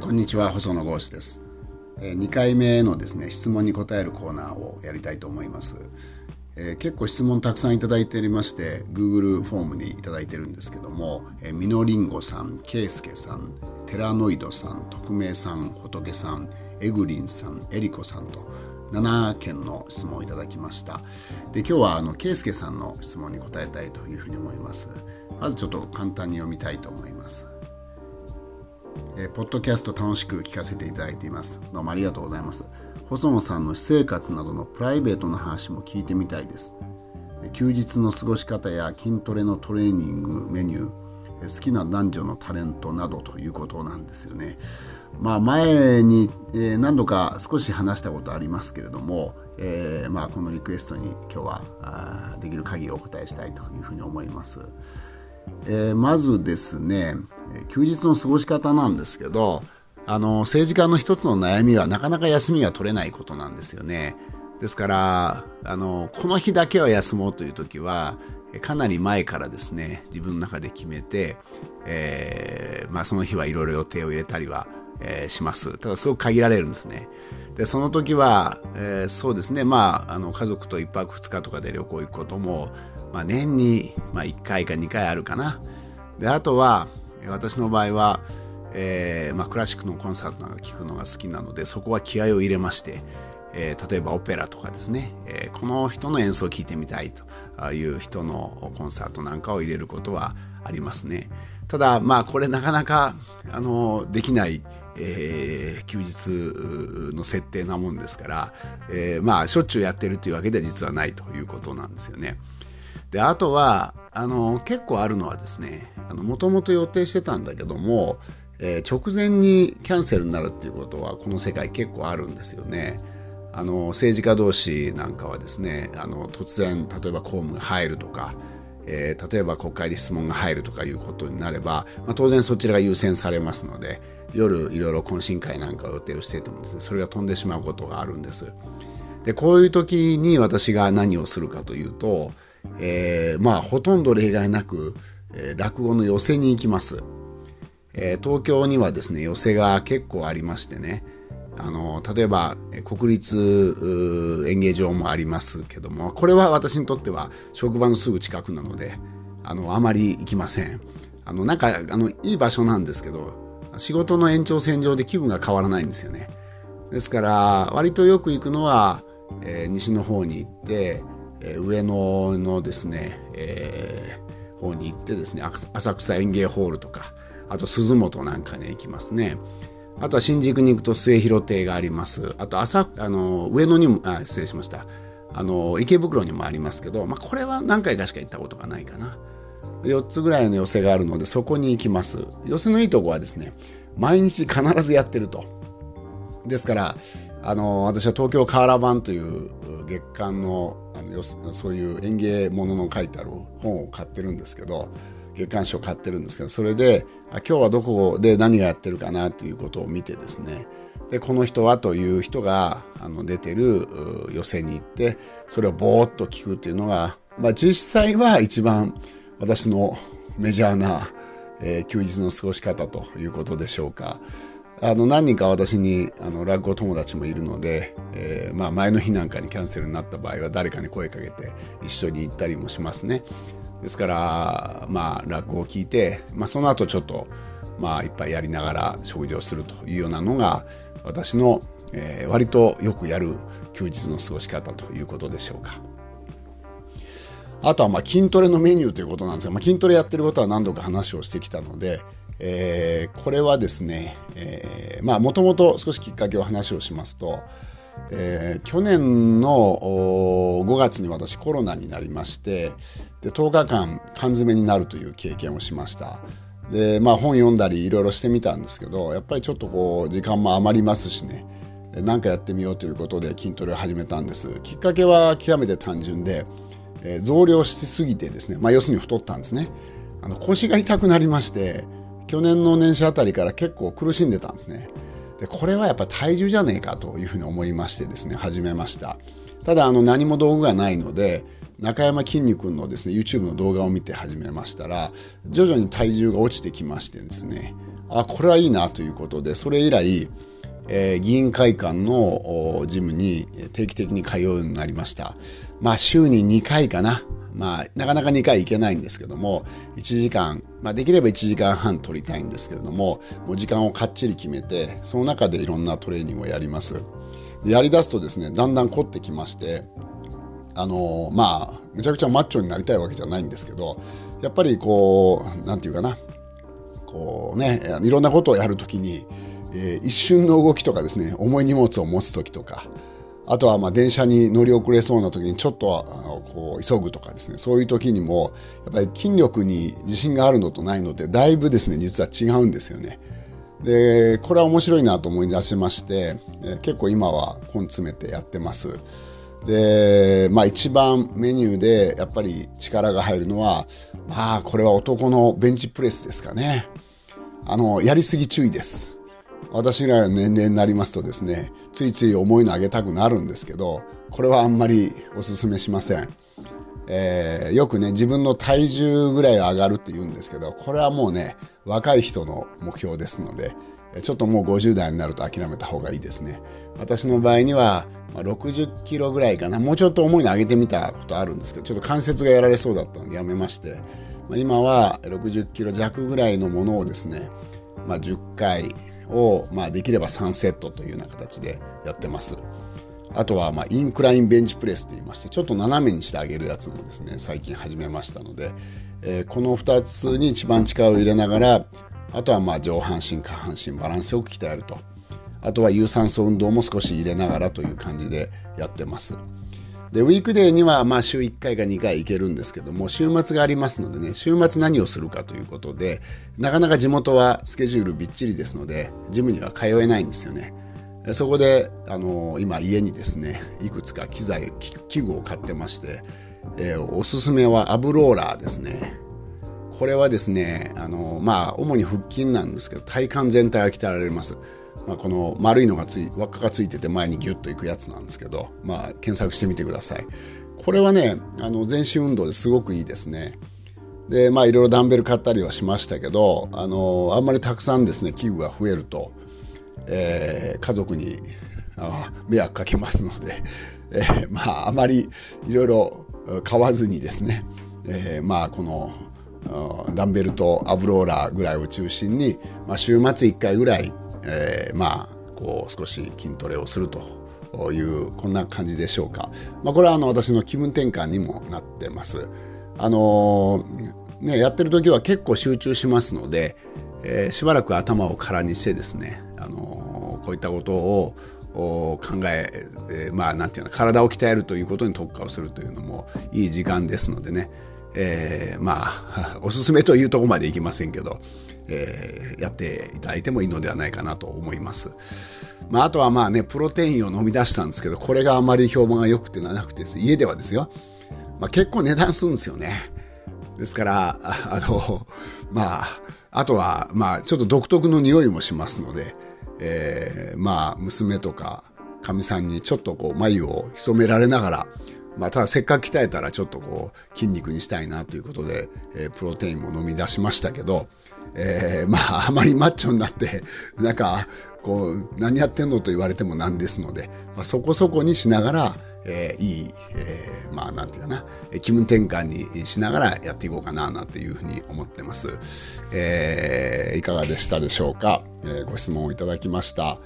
こんにちは細野豪志です、2回目のですね質問に答えるコーナーをやりたいと思います、え、結構質問たくさんいただいておりまして Google フォームにいただいてるんですけども、えー、みのりんごさんけいすけさんテラノイドさん匿名さん仏さんエグリンさんエリコさんと7件の質問をいただきました。で今日はあの圭介さんの質問に答えたいというふうに思います。まずちょっと簡単に読みたいと思います。えー、ポッドキャスト楽しく聞かせていただいています。どうもありがとうございます。細野さんの私生活などのプライベートな話も聞いてみたいです。休日の過ごし方や筋トレのトレーニングメニュー、好きな男女のタレントなどということなんですよね。まあ、前に、何度か少し話したことありますけれども、えーまあ、このリクエストに今日はできる限りお答えしたいというふうに思います。えー、まずですね休日の過ごし方なんですけどあの政治家の一つの悩みはなかなか休みが取れないことなんですよね。ですからあのこの日だけは休もうという時はかなり前からですね自分の中で決めて、えーまあ、その日はいろいろ予定を入れたりは、えー、しますただすごく限られるんですねでその時は、えー、そうですねまああの家族と1泊2日とかで旅行行くこともまあ、年に、まあ、1回か2回あるかな。であとは私の場合は、えーまあ、クラシックのコンサートなんか聴くのが好きなのでそこは気合を入れまして、えー、例えばオペラとかですね、え、この人の演奏を聴いてみたいという人のコンサートなんかを入れることはありますね。ただまあこれなかなかあのできない、えー、休日の設定なもんですから、えー、まあしょっちゅうやってるというわけでは実はないということなんですよね。であとはあの結構あるのはですねもともと予定してたんだけども、えー、直前にキャンセルになるっていうことはこの世界結構あるんですよね。あの政治家同士なんかはですねあの突然例えば公務が入るとか、えー、例えば国会で質問が入るとかいうことになれば、まあ、当然そちらが優先されますので夜いろいろ懇親会なんかを予定をしていてもですねそれが飛んでしまうことがあるんです。でこういう時に私が何をするかというとえー、まあほとんど例外なく、えー、落語の寄席に行きます、えー、東京にはですね寄席が結構ありましてねあの例えば国立演芸場もありますけどもこれは私にとっては職場のすぐ近くなのであのあまり行きません。あのなんかあのいい場所なんですけど仕事の延長線上で気分が変わらないんですよね。ですから割とよく行くのは、えー、西の方に行ってえー、上野のですね、えー、方に行ってですね浅草園芸ホールとかあと鈴本なんかに行きますね。あとは新宿に行くと末広亭があります。あと朝あの上野にもあ失礼しました。あの池袋にもありますけど、まあ、これは何回かしか行ったことがないかな。4つぐらいの寄席があるのでそこに行きます。寄席のいいとこはですね毎日必ずやってると。ですからあの私は東京カーラバンという月刊のあのそういう園芸ものの書いてある本を買ってるんですけど月刊誌を買ってるんですけどそれであ今日はどこで何がやってるかなということを見てですねでこの人はという人があの出てる寄席に行ってそれをぼーっと聞くっていうのが、まあ、実際は一番私のメジャーな、えー、休日の過ごし方ということでしょうか。あの何人か私にあの落語友達もいるので、えー、まあ、前の日なんかにキャンセルになった場合は誰かに声かけて一緒に行ったりもしますね。ですからまあ落語を聞いて、まあ、その後ちょっとまあいっぱいやりながら食事をするというようなのが私の、えー、割とよくやる休日の過ごし方ということでしょうか。あとはまあ筋トレのメニューということなんですが、まあ、筋トレやってることは何度か話をしてきたので、えー、これはですね、え、まあもともと少しきっかけを話をしますと、えー、去年の5月に私コロナになりましてで10日間缶詰になるという経験をしました。でまあ本読んだりいろいろしてみたんですけどやっぱりちょっとこう時間も余りますしね。何かやってみようということで筋トレを始めたんです。きっかけは極めて単純で、えー、増量しすぎてですね、まあ、要するに太ったんですね。あの腰が痛くなりまして去年の年始あたりから結構苦しんでたんですね。でこれはやっぱ体重じゃねえかというふうに思いましてですね始めました。ただあの何も道具がないので中山きんに君のですね YouTube の動画を見て始めましたら徐々に体重が落ちてきましてですねあこれはいいなということでそれ以来、えー、議員会館のジムに定期的に通うようになりました。まあ週に2回かな。まあ、なかなか2回行けないんですけども1時間、まあ、できれば1時間半取りたいんですけれどももう時間をかっちり決めてその中でいろんなトレーニングをやります。やりだすとですねだんだん凝ってきましてあのまあめちゃくちゃマッチョになりたいわけじゃないんですけどやっぱりこう何て言うかなこうねいろんなことをやるときに、えー、一瞬の動きとかですね重い荷物を持つ時とかあとはまあ電車に乗り遅れそうな時にちょっとこう急ぐとかですねそういう時にもやっぱり筋力に自信があるのとないのでだいぶですね実は違うんですよね。でこれは面白いなと思い出しまして、結構今は根詰めてやってます。でまあ一番メニューでやっぱり力が入るのはまあこれは男のベンチプレスですかね。あのやりすぎ注意です。私ぐらいの年齢になりますとですねついつい重いの上げたくなるんですけどこれはあんまりおすすめしません、えー、よくね自分の体重ぐらい上がるって言うんですけどこれはもうね若い人の目標ですのでちょっともう50代になると諦めた方がいいですね。私の場合には60キロぐらいかな。もうちょっと重いの上げてみたことあるんですけどちょっと関節がやられそうだったのでやめまして。今は60キロ弱ぐらいのものをですね、まあ、10回を、まあ、できれば3セットというような形でやってます。あとは、まあ、インクラインベンチプレスといいましてちょっと斜めにしてあげるやつもですね最近始めましたので、えー、この2つに一番力を入れながらあとはまあ上半身下半身バランスよく鍛えるとあとは有酸素運動も少し入れながらという感じでやってます。でウィークデーにはまあ週1回か2回行けるんですけども週末がありますのでね週末何をするかということでなかなか地元はスケジュールびっちりですのでジムには通えないんですよね。そこであの今家にですねいくつか機材器具を買ってまして、えー、おすすめはアブローラーですね。これはですねあのまあ主に腹筋なんですけど体幹全体が鍛えられます。まあ、この丸いのがつい輪っかがついてて前にギュッといくやつなんですけど、まあ、検索してみてください。これはねあの全身運動ですごくいいですね。でまあいろいろダンベル買ったりはしましたけどあのあんまりたくさんですね器具が増えると、えー、家族にあ迷惑かけますので、えー、まああまりいろいろ買わずにですね、えー、まあこのダンベルとアブローラーぐらいを中心に、まあ、週末1回ぐらいえー、まあこう少し筋トレをするというこんな感じでしょうか、まあ、これはあの私の気分転換にもなってます。あのー、ね、やってる時は結構集中しますので、えー、しばらく頭を空にしてですね、あのー、こういったことを考ええー、まあなんていうの体を鍛えるということに特化をするというのもいい時間ですのでね、えー、まあ おすすめというところまでいきませんけど、えー、やっていただいてもいいのではないかなと思います。まあ、あとはまあね、プロテインを飲み出したんですけど、これがあまり評判が良くてなくて家ではですよ、まあ、結構値段するんですよね。ですから、あの、まあ、あとは、まあ、ちょっと独特の匂いもしますので、えー、まあ、娘とか、かみさんにちょっとこう、眉を潜められながら、まあ、ただせっかく鍛えたらちょっとこう筋肉にしたいなということで、えー、プロテインも飲み出しましたけど、えー、まああまり マッチョになってなんかこう何やってんのと言われてもなんですので、まあ、そこそこにしながら、えー、いい、えー、まあなんていうかな気分転換にしながらやっていこうかななんていうふうに思ってます、えー、いかがでしたでしょうか、えー、ご質問をいただきました。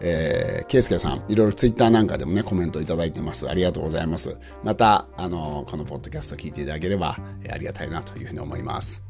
えー、ケイスケさん、いろいろツイッターなんかでもね、コメントいただいてます。ありがとうございます。また、あの、このポッドキャスト聞いていただければ、えー、ありがたいなというふうに思います。